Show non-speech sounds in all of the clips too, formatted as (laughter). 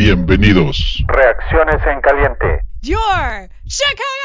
Bienvenidos. Reacciones en caliente. Your Chicago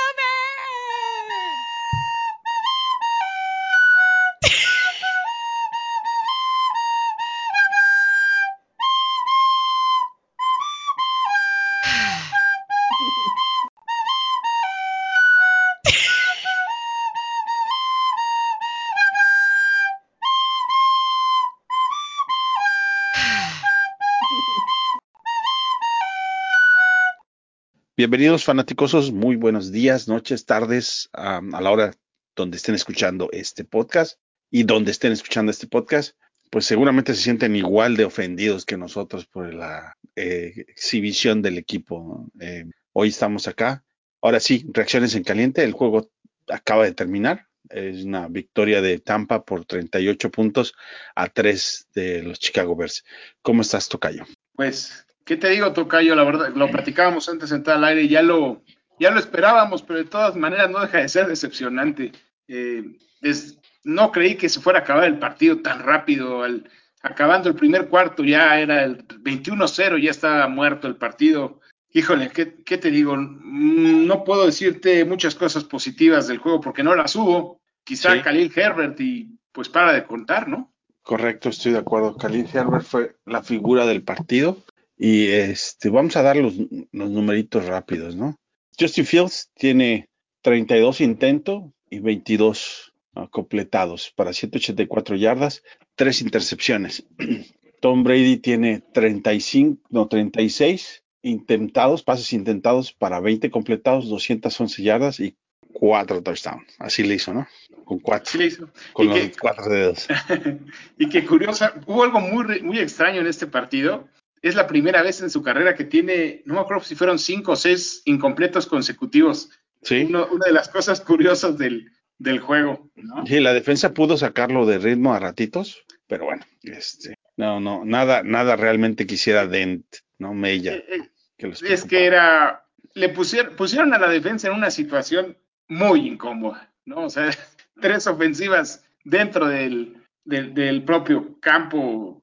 Bienvenidos fanáticosos, muy buenos días, noches, tardes, a la hora donde estén escuchando este podcast y donde estén escuchando este podcast, pues seguramente se sienten igual de ofendidos que nosotros por la eh, exhibición del equipo. Eh, hoy estamos acá. Ahora sí, reacciones en caliente. El juego acaba de terminar. Es una victoria de Tampa por 38 puntos a 3 de los Chicago Bears. ¿Cómo estás, Tocayo? Pues, ¿qué te digo, Tocayo? La verdad, lo platicábamos antes de entrar al aire ya lo, ya lo esperábamos, pero de todas maneras no deja de ser decepcionante. Eh, es, no creí que se fuera a acabar el partido tan rápido. Al, acabando el primer cuarto ya era el 21-0, ya estaba muerto el partido. Híjole, ¿qué, ¿qué, te digo? Mm, No puedo decirte muchas cosas positivas del juego porque no las hubo. Quizá Sí. Khalil Herbert y pues para de contar, ¿no? Correcto, estoy de acuerdo. Khalil Herbert fue la figura del partido. Y este, vamos a dar los, los numeritos rápidos, ¿no? Justin Fields tiene 32 intentos y 22 ah, completados para 184 yardas, tres intercepciones. (clears throat) Tom Brady tiene 35, no, 36 intentados, pases intentados para 20 completados, 211 yardas y cuatro touchdowns. Así le hizo, ¿no? Con cuatro, Sí le hizo. con Y los que- cuatro dedos. (laughs) y que curiosa, hubo algo muy, muy extraño en este partido. Es la primera vez en su carrera que tiene, no me acuerdo si fueron cinco o seis incompletos consecutivos. Sí. Uno- una de las cosas curiosas del, del juego. ¿no? Sí, la defensa pudo sacarlo de ritmo a ratitos, pero bueno, este, no, no, nada, nada realmente quisiera Dent, no Mella. Eh, eh, Que es que era, le pusieron, pusieron a la defensa en una situación muy incómoda, ¿no? O sea, (laughs) tres ofensivas dentro del, del, del propio campo.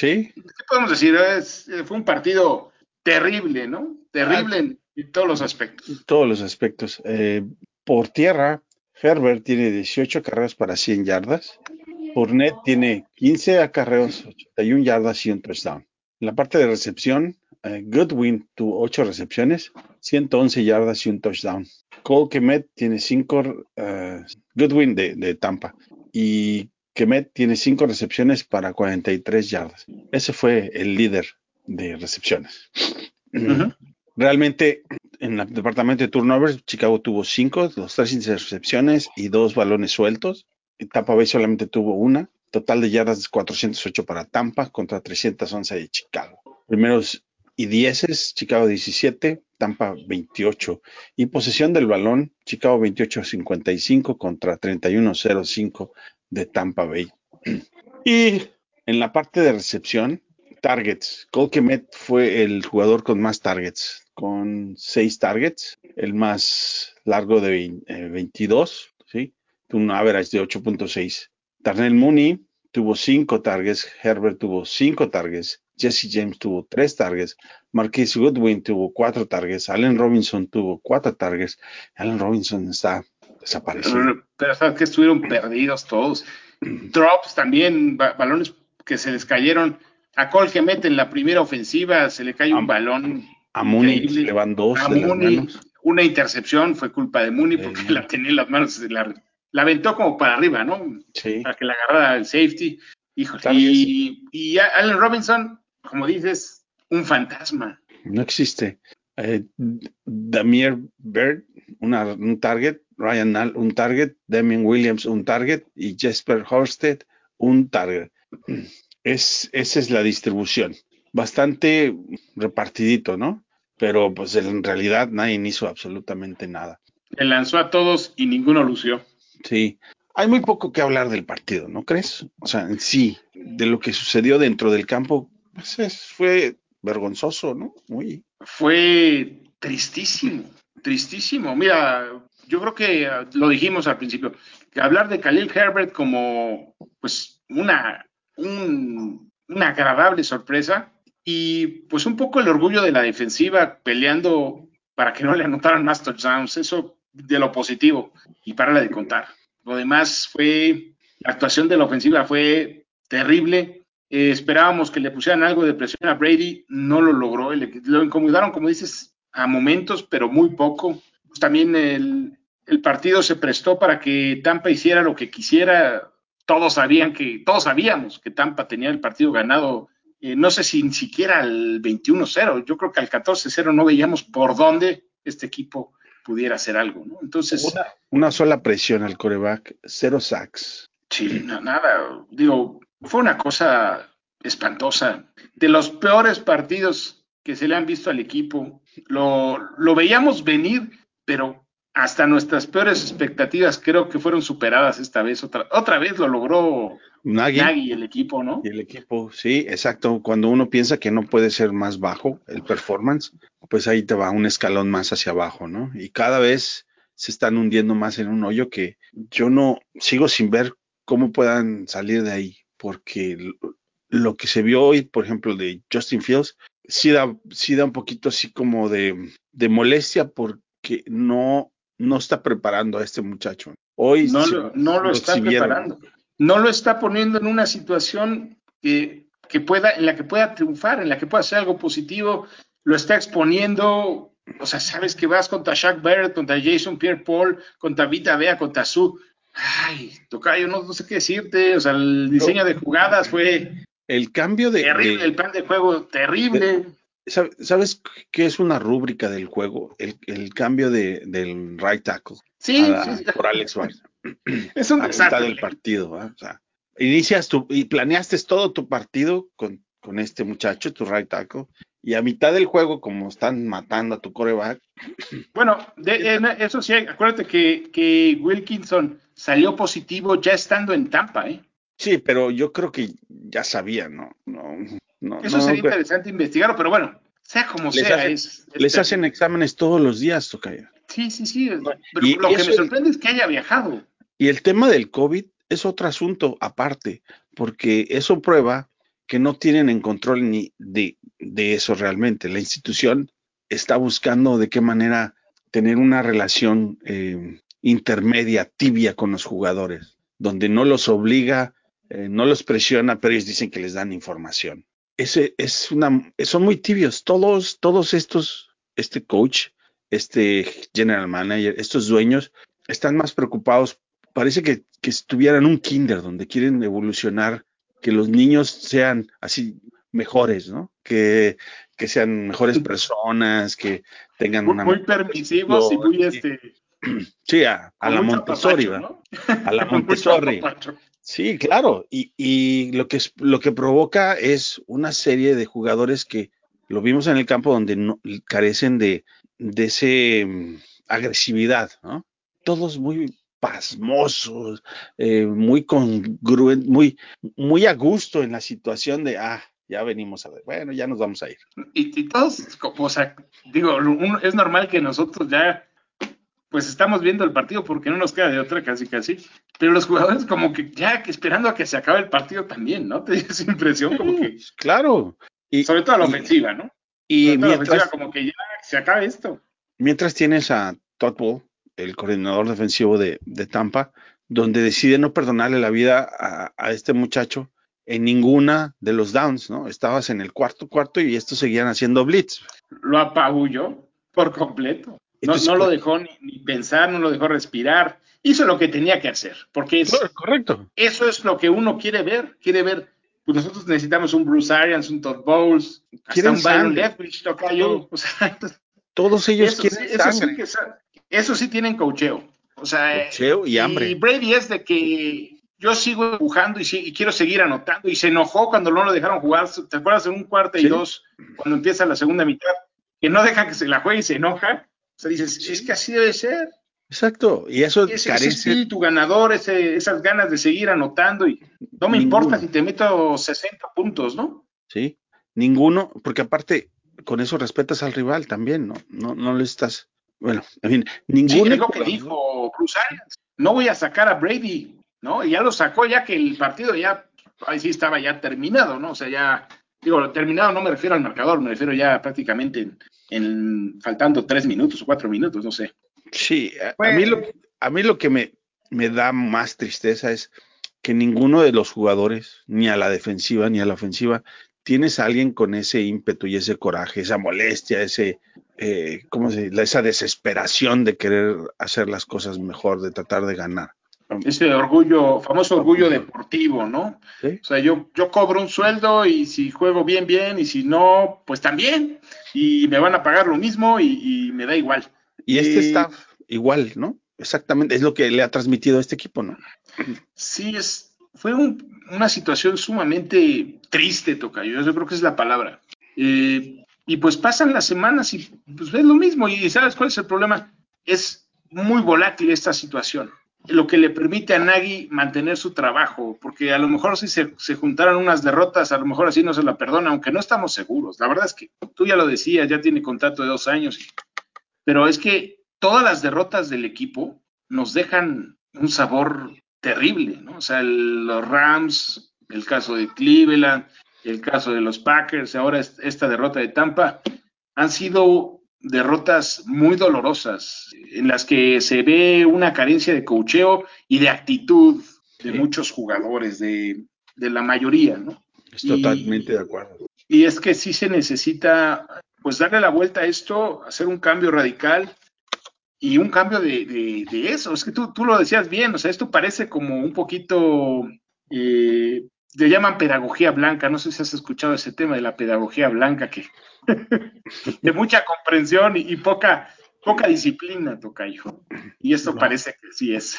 Sí, ¿Qué podemos decir? Es- fue un partido terrible, ¿no? Terrible en, en todos los aspectos. todos los aspectos. Eh, por tierra, Herbert tiene 18 carreras para 100 yardas. Fournette tiene 15 acarreos, 81 yardas y un touchdown. En la parte de recepción, eh, Goodwin tuvo 8 recepciones, 111 yardas y un touchdown. Cole Kemet tiene 5, Goodwin de, de Tampa, y Kemet tiene 5 recepciones para 43 yardas. Ese fue el líder de recepciones. Realmente, en el departamento de turnovers, Chicago tuvo cinco, los tres intercepciones y dos balones sueltos. Tampa Bay solamente tuvo una. Total de yardas 408 para Tampa contra 311 de Chicago. Primeros y dieces, Chicago 17, Tampa 28. Y posesión del balón, Chicago 28-55 contra 31-05 de Tampa Bay. Y en la parte de recepción, targets. Cole fue el jugador con más targets, con seis targets, el más largo de vein- eh, 22, ¿sí? Un average de 8.6. Darnell Mooney tuvo cinco targets, Herbert tuvo cinco targets, Jesse James tuvo tres targets, Marquise Goodwin tuvo cuatro targets, Allen Robinson tuvo cuatro targets. Allen Robinson está desaparecido. Pero sabes que estuvieron perdidos todos. Drops también, ba- balones que se les cayeron. A Cole que mete en la primera ofensiva, se le cae un A- balón. A Mooney le van dos A de las Mooney, manos. una intercepción fue culpa de Mooney porque Eh. la tenía en las manos, la, la aventó como para arriba, ¿no? Sí. Para que la agarrara el safety. Híjole. Claro que y, y Allen Robinson, como dices, un fantasma. No existe. Eh, Damier Bird, una- un target, Ryan Nall, un target, Damien Williams, un target y Jesper Horsted, un target. (clears throat) Es, esa es la distribución. Bastante repartidito, ¿no? Pero pues en realidad nadie hizo absolutamente nada. Le lanzó a todos y ninguno lució. Sí. Hay muy poco que hablar del partido, ¿no crees? O sea, en sí, de lo que sucedió dentro del campo, pues es- fue vergonzoso, ¿no? Muy, Fue tristísimo, tristísimo. Mira, yo creo que uh, lo dijimos al principio, que hablar de Khalil Herbert como pues una, un- una agradable sorpresa y pues un poco el orgullo de la defensiva peleando para que no le anotaran más touchdowns, eso de lo positivo y para la de contar. Lo demás fue, la actuación de la ofensiva fue terrible. Eh, esperábamos que le pusieran algo de presión a Brady, no lo logró, lo incomodaron, como dices, a momentos, pero muy poco. También el, el partido se prestó para que Tampa hiciera lo que quisiera. Todos sabían que, todos sabíamos que Tampa tenía el partido ganado eh, no sé si ni siquiera al 21-0, yo creo que al 14-0 no veíamos por dónde este equipo pudiera hacer algo, ¿no? Entonces... Una, sola presión al coreback, cero sacks. Sí, nada, digo, fue una cosa espantosa. De los peores partidos que se le han visto al equipo, lo, lo veíamos venir, pero hasta nuestras peores expectativas creo que fueron superadas esta vez. Otra, otra vez lo logró Nagy, y el equipo, ¿no? Y el equipo, sí, exacto. Cuando uno piensa que no puede ser más bajo el performance, pues ahí te va un escalón más hacia abajo, ¿no? Y cada vez se están hundiendo más en un hoyo que yo no sigo sin ver cómo puedan salir de ahí, porque lo que se vio hoy, por ejemplo, de Justin Fields, sí da, sí da un poquito así como de, de molestia porque no no está preparando a este muchacho. Hoy no, lo, no lo, está preparando. No lo está poniendo en una situación que, que, pueda, en la que pueda triunfar, en la que pueda hacer algo positivo. Lo está exponiendo. O sea, sabes que vas contra Shaq Barrett, contra Jason Pierre Paul, contra Vita Bea, contra Su. Ay, Tocayo, no, no sé qué decirte. O sea, el diseño de jugadas fue. El cambio de. Terrible, el plan de juego, terrible. ¿Sabes qué es una rúbrica del juego? El, cambio de, del right tackle sí, por Alex. (clears throat) Es un desastre. del partido. O sea, inicias tu, y planeaste todo tu partido con, con este muchacho, tu right tackle, y a mitad del juego, como están matando a tu coreback. (clears throat) Bueno, de, eso sí, acuérdate que, que Wilkinson salió positivo ya estando en Tampa, ¿eh? Sí, pero yo creo que ya sabía, ¿no? no eso sería interesante investigarlo, pero bueno, sea como sea. les hacen exámenes todos los días, Tocayo. Sí, sí, sí. Pero lo que me sorprende es que haya viajado. Y el tema del COVID es otro asunto aparte, porque eso prueba que no tienen en control ni de, eso realmente. La institución está buscando de qué manera tener una relación eh, intermedia, tibia con los jugadores, donde no los obliga, eh, no los presiona, pero ellos dicen que les dan información ese es una, son muy tibios. Todos, todos estos, este coach, este general manager, estos dueños, están más preocupados. Parece que, que estuvieran un kinder donde quieren evolucionar, que los niños sean así mejores, ¿no? Que, que sean mejores personas, que tengan muy, una... Muy permisivos y muy este... (clears throat) Sí, a, la Montessori, ¿no? A la (laughs) Montessori. Sí, claro. Y, y, lo, que es, lo que provoca es una serie de jugadores que lo vimos en el campo donde no, carecen de, de ese mm, agresividad, ¿no? Todos muy pasmosos, eh, muy congruentes, muy, muy a gusto en la situación de, ah, ya venimos a ver, bueno, ya nos vamos a ir. Y, y todos, o sea, digo, es normal que nosotros ya pues estamos viendo el partido porque no nos queda de otra casi casi. Pero los jugadores como que ya esperando a que se acabe el partido también, ¿no? (laughs) Te esa impresión como que... Claro. Y, sobre todo la ofensiva, ¿no? Y mientras, como que ya se acabe esto. Mientras tienes a Todd Ball, el coordinador defensivo de, Tampa, donde decide no perdonarle la vida a, a, este muchacho en ninguna de los downs, ¿no? Estabas en el cuarto cuarto y estos seguían haciendo blitz. Lo apabulló por completo. No, no lo dejó ni, pensar, no lo dejó respirar. Hizo lo que tenía que hacer, porque es correcto. Eso es lo que uno quiere ver. Quiere ver. Pues nosotros necesitamos un Bruce Arians, un Todd Bowles, hasta un Byron Leftwich, Tocayo. O sea, Todos ellos quieren eso Sí que, eso sí tienen cocheo. O sea, cocheo y hambre. Y Brady es de que yo sigo empujando y, y, quiero seguir anotando. Y se enojó cuando no lo dejaron jugar. ¿Te acuerdas en un cuarto y dos, cuando empieza la segunda mitad? Que no deja que se la juegue y se enoja. O sea, dices, es que así debe ser. Exacto, y eso ese, carece... espíritu ganador, ese, esas ganas de seguir anotando y no me importa si te meto 60 puntos, ¿no? Sí, ninguno, porque aparte con eso respetas al rival también, ¿no? No, no le estás, bueno, en fin, ninguno. Sí, es lo que dijo Bruce Arians, no voy a sacar a Brady, ¿no? Y ya lo sacó ya que el partido ya, ahí sí estaba ya terminado, ¿no? O sea, ya Digo, terminado no me refiero al marcador, me refiero ya prácticamente en, en faltando tres minutos o cuatro minutos, no sé. Sí, a, a mí, lo, a mí lo que me, me da más tristeza es que ninguno de los jugadores, ni a la defensiva ni a la ofensiva, tienes a alguien con ese ímpetu y ese coraje, esa molestia, ese, eh, ¿cómo se dice? Esa desesperación de querer hacer las cosas mejor, de tratar de ganar. Ese orgullo, famoso orgullo deportivo, ¿no? ¿Sí? O sea, yo, yo cobro un sueldo y si juego bien, bien, y si no, pues también. Y me van a pagar lo mismo y, y me da igual. Y este staff igual, ¿no? Exactamente, es lo que le ha transmitido a este equipo, ¿no? Sí, es, fue un, una situación sumamente triste, Tocayo, yo creo que es la palabra. Eh, y pues pasan las semanas y pues ves lo mismo. Y ¿sabes cuál es el problema? Es muy volátil esta situación lo que le permite a Nagy mantener su trabajo, porque a lo mejor si se, se, juntaran unas derrotas, a lo mejor así no se la perdona, aunque no estamos seguros. La verdad es que tú ya lo decías, ya tiene contrato de dos años, pero es que todas las derrotas del equipo nos dejan un sabor terrible, ¿no? O sea, los Rams, el caso de Cleveland, el caso de los Packers, ahora esta derrota de Tampa, han sido derrotas muy dolorosas, en las que se ve una carencia de cocheo y de actitud de sí. muchos jugadores, de, de, la mayoría, ¿no? Estoy totalmente de acuerdo. Y es que sí se necesita, pues, darle la vuelta a esto, hacer un cambio radical y un cambio de, de, de eso. Es que tú, tú, lo decías bien, o sea, esto parece como un poquito, eh, le llaman pedagogía blanca, no sé si has escuchado ese tema de la pedagogía blanca, que (laughs) de mucha comprensión y, y, poca, poca disciplina, toca hijo. Y esto no. parece que sí es.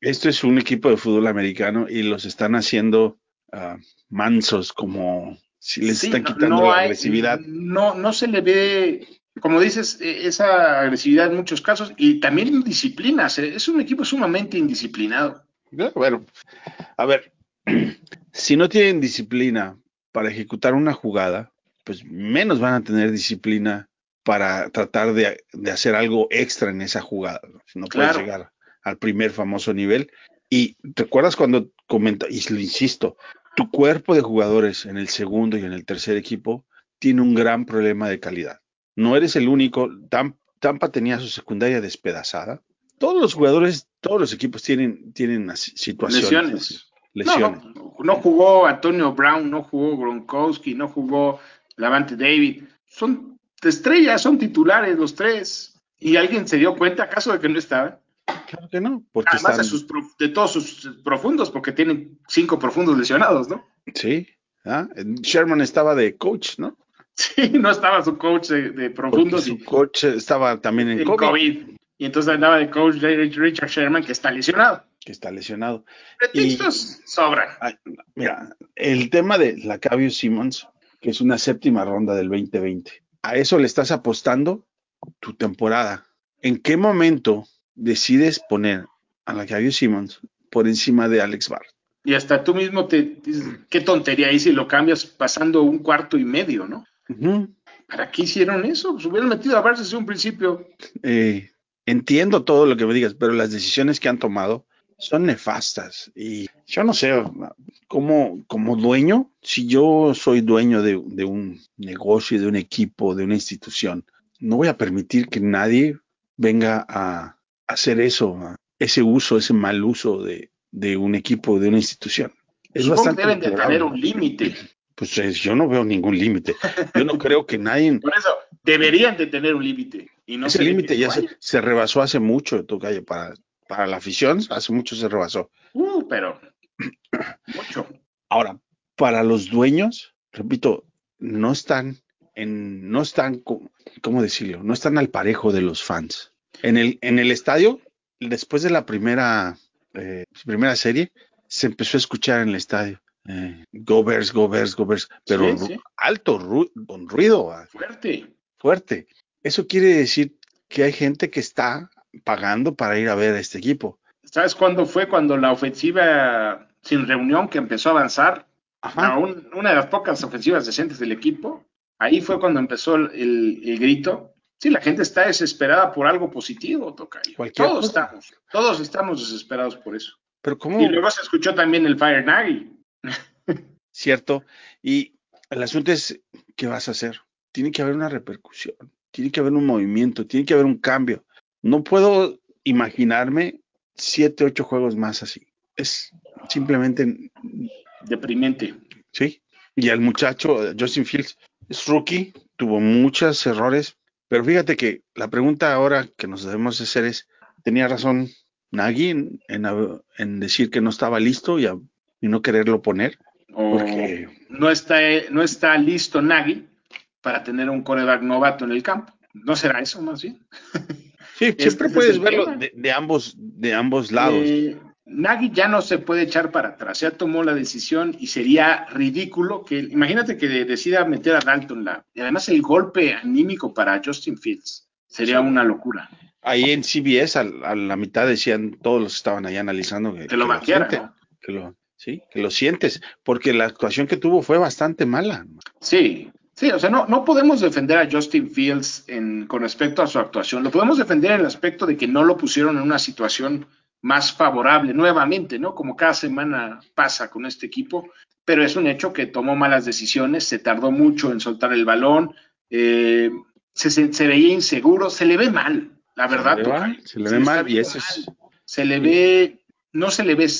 Esto es un equipo de fútbol americano y los están haciendo uh, mansos, como si les sí, están quitando no, no la hay, agresividad. No, no se le ve, como dices, esa agresividad en muchos casos y también indisciplinas. Es un equipo sumamente indisciplinado. Bueno, a ver, si no tienen disciplina para ejecutar una jugada, pues menos van a tener disciplina para tratar de, de hacer algo extra en esa jugada. Si no claro. puedes llegar al primer famoso nivel. Y recuerdas cuando comenta, y lo insisto, tu cuerpo de jugadores en el segundo y en el tercer equipo tiene un gran problema de calidad. No eres el único. Tampa tenía su secundaria despedazada. Todos los jugadores, todos los equipos tienen, tienen situaciones. Lesiones. Lesiones. No, no, no, jugó Antonio Brown, no jugó Gronkowski, no jugó Lavante David. Son estrellas, son titulares los tres. ¿Y alguien se dio cuenta acaso de que no estaban? Claro que no. Porque Además están... de, sus, de, todos sus profundos, porque tienen cinco profundos lesionados, ¿no? Sí. ¿Ah? Sherman estaba de coach, ¿no? Sí, (laughs) no estaba su coach de, de profundos. Porque su coach estaba también en, en COVID. COVID. Y entonces andaba de coach Richard Sherman, que está lesionado. Que está lesionado. Pretextos y, sobran. Ay, mira, el tema de Lacavio Simmons, que es una séptima ronda del 2020, ¿a eso le estás apostando tu temporada? ¿En qué momento decides poner a Lacavio Simmons por encima de Alex Barr? Y hasta tú mismo te dices, qué tontería ahí si lo cambias pasando un cuarto y medio, ¿no? Uh -huh. ¿Para qué hicieron eso? Pues hubieran metido a Barr desde un principio. Eh, entiendo todo lo que me digas, pero las decisiones que han tomado son nefastas. Y yo no sé, como, como dueño, si yo soy dueño de, de, un negocio, de un equipo, de una institución, no voy a permitir que nadie venga a hacer eso, ese uso, ese mal uso de, de un equipo, de una institución. Es Supongo bastante deben de tener un límite. Pues eh, yo no veo ningún límite. Yo no creo que nadie. Por eso, deberían de tener un límite. Y no Ese límite ya se, se, rebasó hace mucho, Tocayo, para, para la afición, hace mucho se rebasó. Uh, pero (clears throat) mucho. Ahora, para los dueños, repito, no están en, no están, ¿cómo decirlo? No están al parejo de los fans. En el, en el estadio, después de la primera, eh, primera serie, se empezó a escuchar en el estadio. Eh, go Bears, go Bears, go Bears, pero sí, sí. alto, ru con ruido. Fuerte. Fuerte. Eso quiere decir que hay gente que está pagando para ir a ver a este equipo. ¿Sabes cuándo fue? Cuando la ofensiva sin reunión que empezó a avanzar, a un, una de las pocas ofensivas decentes del equipo, ahí fue cuando empezó el, el, grito. Sí, la gente está desesperada por algo positivo, Tocayo. Todos cosa. estamos, todos estamos desesperados por eso. Pero ¿cómo? Y luego se escuchó también el Fire Nagy. Cierto. Y el asunto es, ¿qué vas a hacer? Tiene que haber una repercusión, tiene que haber un movimiento, tiene que haber un cambio. No puedo imaginarme siete, ocho juegos más así. Es simplemente deprimente. Sí, y el muchacho, Justin Fields, es rookie, tuvo muchos errores, pero fíjate que la pregunta ahora que nos debemos hacer es, ¿tenía razón Nagy en, en, en decir que no estaba listo y, a, y no quererlo poner? Porque no está, no está listo Nagy para tener un coreback novato en el campo. ¿No será eso más bien? (laughs) Sí, siempre puedes verlo de, de, ambos, de ambos lados. Eh, Nagy ya no se puede echar para atrás, ya tomó la decisión y sería ridículo que, imagínate que decida meter a Dalton la, y además el golpe anímico para Justin Fields sería una locura. Ahí en CBS a, a, la mitad decían, todos los que estaban ahí analizando que, que lo maquiaran. Que lo, sí, que lo sientes, porque la actuación que tuvo fue bastante mala. Sí, Sí, o sea, no, no podemos defender a Justin Fields en, con respecto a su actuación. Lo podemos defender en el aspecto de que no lo pusieron en una situación más favorable nuevamente, ¿no? Como cada semana pasa con este equipo, pero es un hecho que tomó malas decisiones, se tardó mucho en soltar el balón, eh, se, se, se, veía inseguro, se le ve mal, la verdad. Se le, va, se le ve mal y eso es... Se le ve, no se le ve,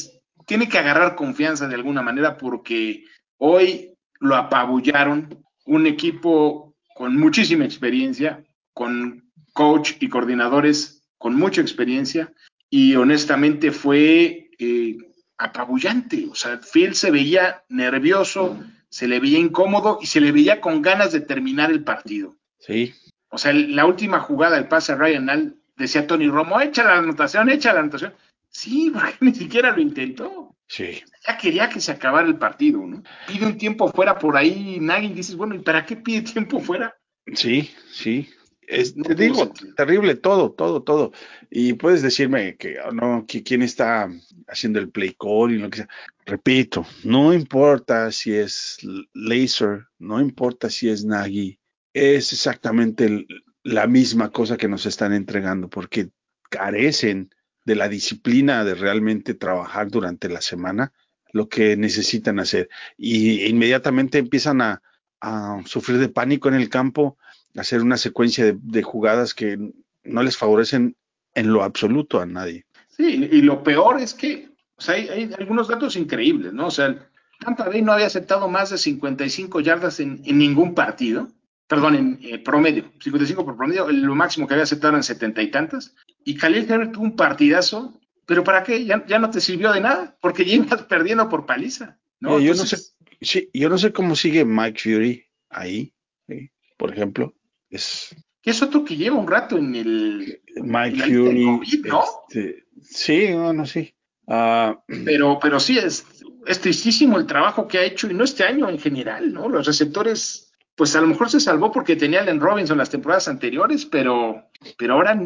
tiene que agarrar confianza de alguna manera porque hoy lo apabullaron un equipo con muchísima experiencia, con coach y coordinadores con mucha experiencia, y honestamente fue eh, apabullante. O sea, Phil se veía nervioso, se le veía incómodo y se le veía con ganas de terminar el partido. Sí. O sea, la última jugada, el pase a Ryan Al, decía Tony Romo, echa la anotación, echa la anotación. Sí, (laughs) porque ni siquiera lo intentó. Sí. Ya quería que se acabara el partido, ¿no? Pide un tiempo fuera por ahí, Nagy, dices, bueno, ¿y para qué pide tiempo fuera? Sí, sí. Es, no te digo, sentido. terrible todo, todo, todo. Y puedes decirme que oh, no, que quién está haciendo el play call y lo que sea. Repito, no importa si es Laser, no importa si es Nagy, es exactamente el, la misma cosa que nos están entregando, porque carecen de la disciplina de realmente trabajar durante la semana lo que necesitan hacer. Y inmediatamente empiezan a, a sufrir de pánico en el campo, a hacer una secuencia de, de, jugadas que no les favorecen en lo absoluto a nadie. Sí, y lo peor es que o sea, hay, hay, algunos datos increíbles, ¿no? O sea, Tampa Bay no había aceptado más de 55 yardas en, en ningún partido perdón, en eh, promedio, 55 por promedio, lo máximo que había aceptado en setenta y tantas, y Khalil Herbert tuvo un partidazo, pero ¿para qué? Ya, ya, no te sirvió de nada, porque ya ibas (laughs) perdiendo por paliza, ¿no? Eh, yo Entonces, no sé, sí, yo no sé cómo sigue Mike Fury ahí, ¿sí? por ejemplo, es... Que es otro que lleva un rato en el... Mike en Fury, COVID, ¿no? Este, sí, bueno, sí. Uh, pero, pero sí, es, es tristísimo el trabajo que ha hecho, y no este año en general, ¿no? Los receptores pues a lo mejor se salvó porque tenía a Allen Robinson las temporadas anteriores, pero, pero ahora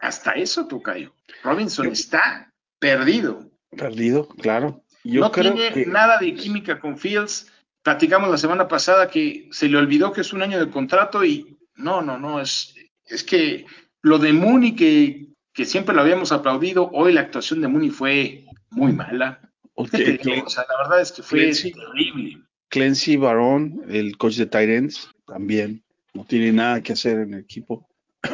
hasta eso, Tocayo. Robinson Yo, está perdido. Perdido, claro. Yo no creo tiene que... nada de química con Fields. Platicamos la semana pasada que se le olvidó que es un año de contrato y no, no, no, es, es que lo de Mooney que, que siempre lo habíamos aplaudido, hoy la actuación de Mooney fue muy mala. Okay? (laughs) O sea, la verdad es que fue terrible. Clancy Barón, el coach de Tyrants, también no tiene nada que hacer en el equipo. (clears throat)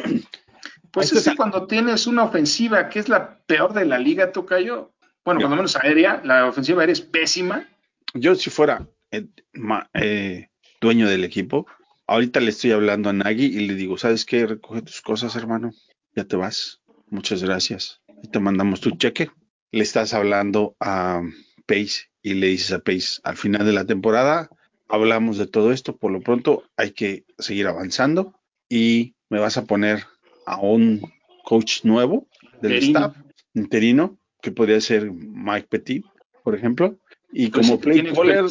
Pues es que cuando tienes una ofensiva que es la peor de la liga, Tocayo, bueno, cuando menos aérea, la ofensiva aérea es pésima. Yo si fuera eh, ma, eh, dueño del equipo, ahorita le estoy hablando a Nagy y le digo, ¿sabes qué? Recoge tus cosas, hermano, ya te vas. Muchas gracias. Y te mandamos tu cheque. Le estás hablando a Pace y le dices a Pace, al final de la temporada hablamos de todo esto, por lo pronto hay que seguir avanzando y me vas a poner a un coach nuevo del interino. staff, interino, que podría ser Mike Petit, por ejemplo, y pues como play caller,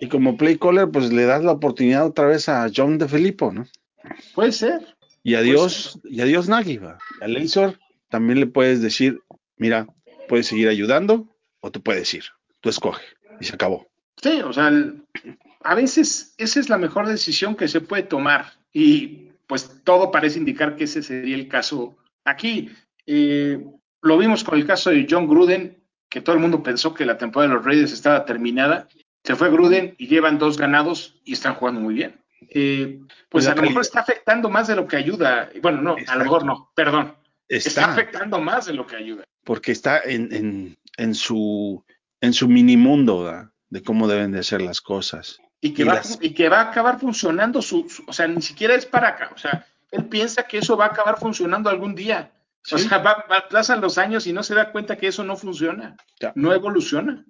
y como play caller, pues le das la oportunidad otra vez a John de Filippo, ¿no? Puede ser. Y adiós, y adiós Nagy, a Laser también le puedes decir, mira, puedes seguir ayudando o te puedes ir tú escoge y se acabó. Sí, o sea, a veces esa es la mejor decisión que se puede tomar y pues todo parece indicar que ese sería el caso aquí. Eh, lo vimos con el caso de John Gruden, que todo el mundo pensó que la temporada de los Raiders estaba terminada Se fue Gruden y llevan dos ganados y están jugando muy bien. Eh, pues a lo mejor está afectando más de lo que ayuda. Bueno, no, a lo mejor no, perdón. Está, Está, afectando más de lo que ayuda. porque está en, en, en su en su mini mundo ¿verdad? de cómo deben de ser las cosas. Y que, Y va, las- y que va a acabar funcionando su, su- o sea, ni siquiera es para acá. O sea, él piensa que eso va a acabar funcionando algún día. O sea, va, va- pasan los años y no se da cuenta que eso no funciona, Ya. no evoluciona.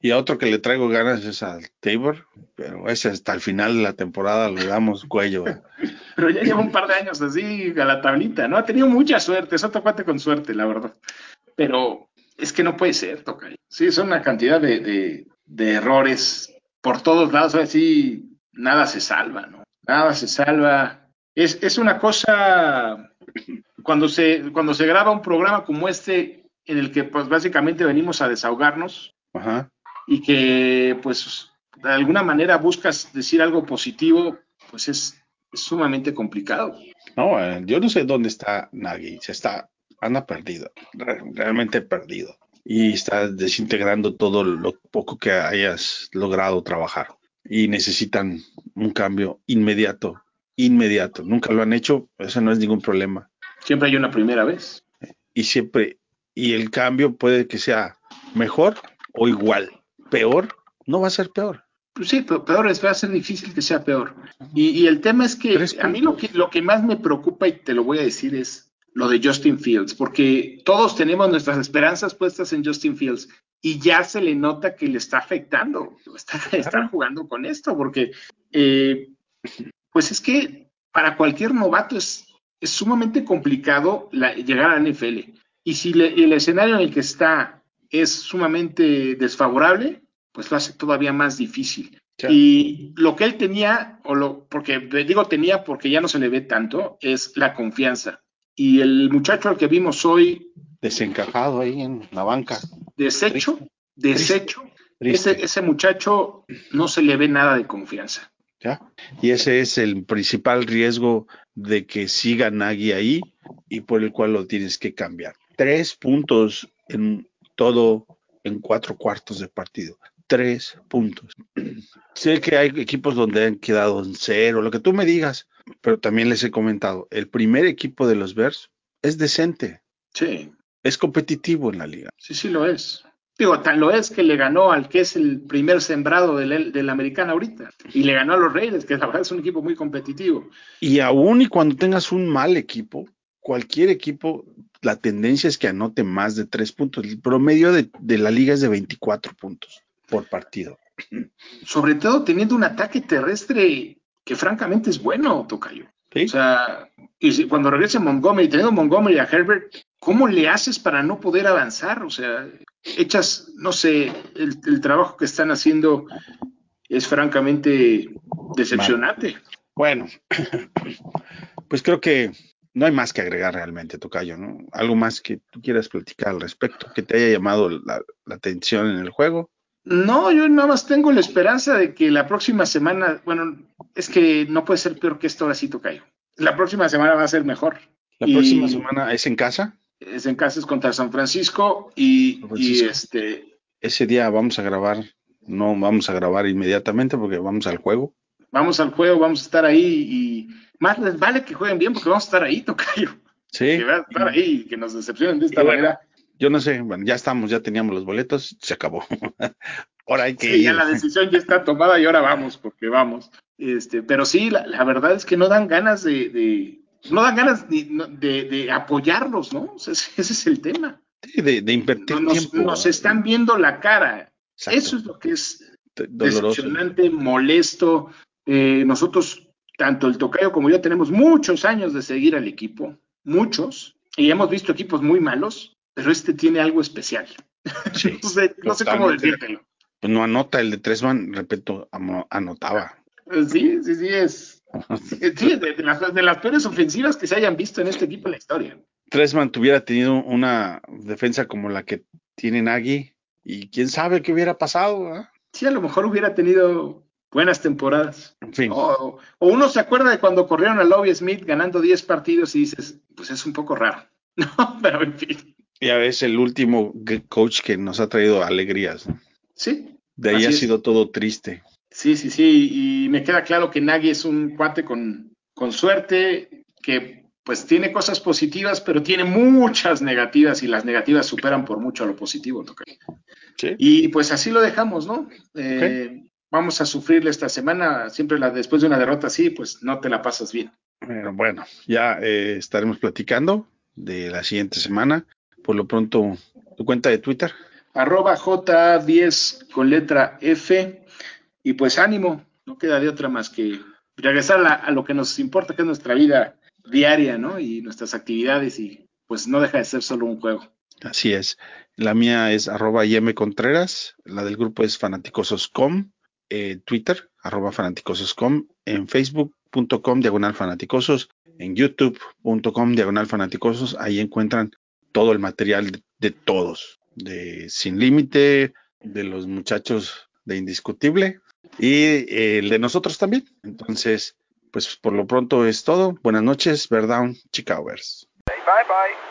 Y a otro que le traigo ganas es al Tabor, pero ese hasta el final de la temporada le damos cuello. (laughs) Pero ya lleva un par de años así a la tablita, ¿no? Ha tenido mucha suerte, es otro cuate con suerte, la verdad. Pero es que no puede ser, toca. Sí, son una cantidad de, de- de errores por todos lados, así nada se salva, ¿no? Nada se salva. Es, es una cosa, cuando se, cuando se graba un programa como este, en el que pues básicamente venimos a desahogarnos, Ajá. y que pues de alguna manera buscas decir algo positivo, pues es, es sumamente complicado. No, eh, yo no sé dónde está Nagy, se está, anda perdido, re- realmente perdido. Y está desintegrando todo lo poco que hayas logrado trabajar. Y necesitan un cambio inmediato, inmediato. Nunca lo han hecho, eso no es ningún problema. Siempre hay una primera vez. Y siempre, y el cambio puede que sea mejor o igual. Peor, no va a ser peor. Pues sí, pero peor es, va a ser difícil que sea peor. Y, y el tema es que a mí lo que, lo que más me preocupa, y te lo voy a decir, es lo de Justin Fields, porque todos tenemos nuestras esperanzas puestas en Justin Fields y ya se le nota que le está afectando, está, está jugando con esto, porque eh, pues es que para cualquier novato es, es sumamente complicado la- llegar a la NFL. Y si le- el escenario en el que está es sumamente desfavorable, pues lo hace todavía más difícil. Y lo que él tenía, o lo, porque digo tenía porque ya no se le ve tanto, es la confianza. Y el muchacho al que vimos hoy, Desencajado ahí en la banca. deshecho, Triste. ese, ese muchacho no se le ve nada de confianza. ¿ya? Y ese es el principal riesgo de que siga Nagy ahí y por el cual lo tienes que cambiar. Tres puntos en todo, en cuatro cuartos de partido. Tres puntos. sé que hay equipos donde han quedado en cero, lo que tú me digas, pero también les he comentado, el primer equipo de los Bears es decente, Sí, es competitivo en la liga. sí, sí lo es. Digo, tan lo es que le ganó al que es el primer sembrado del, del americano ahorita. Y le ganó a los Reyes, que la verdad es un equipo muy competitivo. Y aún y cuando tengas un mal equipo, cualquier equipo, la tendencia es que anote más de tres puntos. El promedio de, de la liga es de 24 puntos por partido. Sobre todo teniendo un ataque terrestre que francamente es bueno, Tocayo. ¿sí? O sea, y si- cuando regrese Montgomery, teniendo Montgomery a Herbert, ¿cómo le haces para no poder avanzar? O sea, echas, no sé, el, el trabajo que están haciendo es francamente decepcionante. Bueno, (coughs) pues creo que no hay más que agregar realmente, Tocayo, ¿no? Algo más que tú quieras platicar al respecto, que te haya llamado la, la atención en el juego. No, yo nada más tengo la esperanza de que la próxima semana, bueno, es que no puede ser peor que esto ahora sí, Tocayo. La próxima semana va a ser mejor. La Y- próxima semana es en casa. Es en casa es contra San Francisco y, San Francisco. y este Ese día vamos a grabar, no vamos a grabar inmediatamente porque vamos al juego. vamos al juego, vamos a estar ahí y más les vale que jueguen bien porque vamos a estar ahí, Tocayo. Sí. Que van a estar ahí y que nos decepcionen de esta Y bueno, manera. Yo no sé, bueno, ya estamos, ya teníamos los boletos, se acabó. (laughs) ahora hay que Sí, ir. ya la decisión ya está tomada y ahora vamos, porque vamos. Este, pero sí, la, la verdad es que no dan ganas de, de- no dan ganas no, de, de apoyarlos, ¿no? O sea, (laughs) ese, es el tema. Sí, de, de invertir Nos, tiempo. nos están viendo la cara. Exacto, Eso es lo que es de- doloroso. decepcionante, molesto. Eh, nosotros, tanto el Tocayo como yo, tenemos muchos años de seguir al equipo, muchos, y hemos visto equipos muy malos, pero este tiene algo especial. Sí, (laughs) no sé, no sé cómo decírtelo. Pues no anota el de Tresman, repito, anotaba. Eh, Sí, sí, sí, es. (laughs) eh, Sí, de, de las, de las peores ofensivas que se hayan visto en este equipo en la historia. Tresman tuviera tenido una defensa como la que tiene Nagy y quién sabe qué hubiera pasado. ¿verdad? Sí, a lo mejor hubiera tenido buenas temporadas. En fin, O, o uno se acuerda de cuando corrieron a Lobby Smith ganando 10 partidos y dices, pues es un poco raro. (laughs) No, pero en fin. Ya es el último coach que nos ha traído alegrías. ¿no? Sí, De ahí ha es. sido todo triste. Sí, sí, sí, y me queda claro que Nagy es un cuate con, con suerte, que pues tiene cosas positivas, pero tiene muchas negativas y las negativas superan por mucho a lo positivo. Tocayo. Sí. Y pues así lo dejamos, ¿no? Eh, Vamos a sufrirle esta semana, siempre la, después de una derrota así, pues no te la pasas bien. Pero bueno, ya eh, estaremos platicando de la siguiente semana. Por lo pronto, tu cuenta de Twitter. Arroba J10 con letra F. Y pues ánimo, no queda de otra más que regresar a, a lo que nos importa, que es nuestra vida diaria, ¿no? Y nuestras actividades y pues no deja de ser solo un juego. Así es. La mía es arroba IM Contreras. La del grupo es fanaticososcom. Eh, Twitter, arroba fanaticososcom. En facebook.com diagonal fanaticosos. En youtube.com diagonal fanaticosos. Ahí encuentran todo el material de, todos. De Sin Límite, de los muchachos de Indiscutible y eh, el de nosotros también. Entonces, pues por lo pronto es todo. Buenas noches, Verdown, Chicago Bears. Bye bye.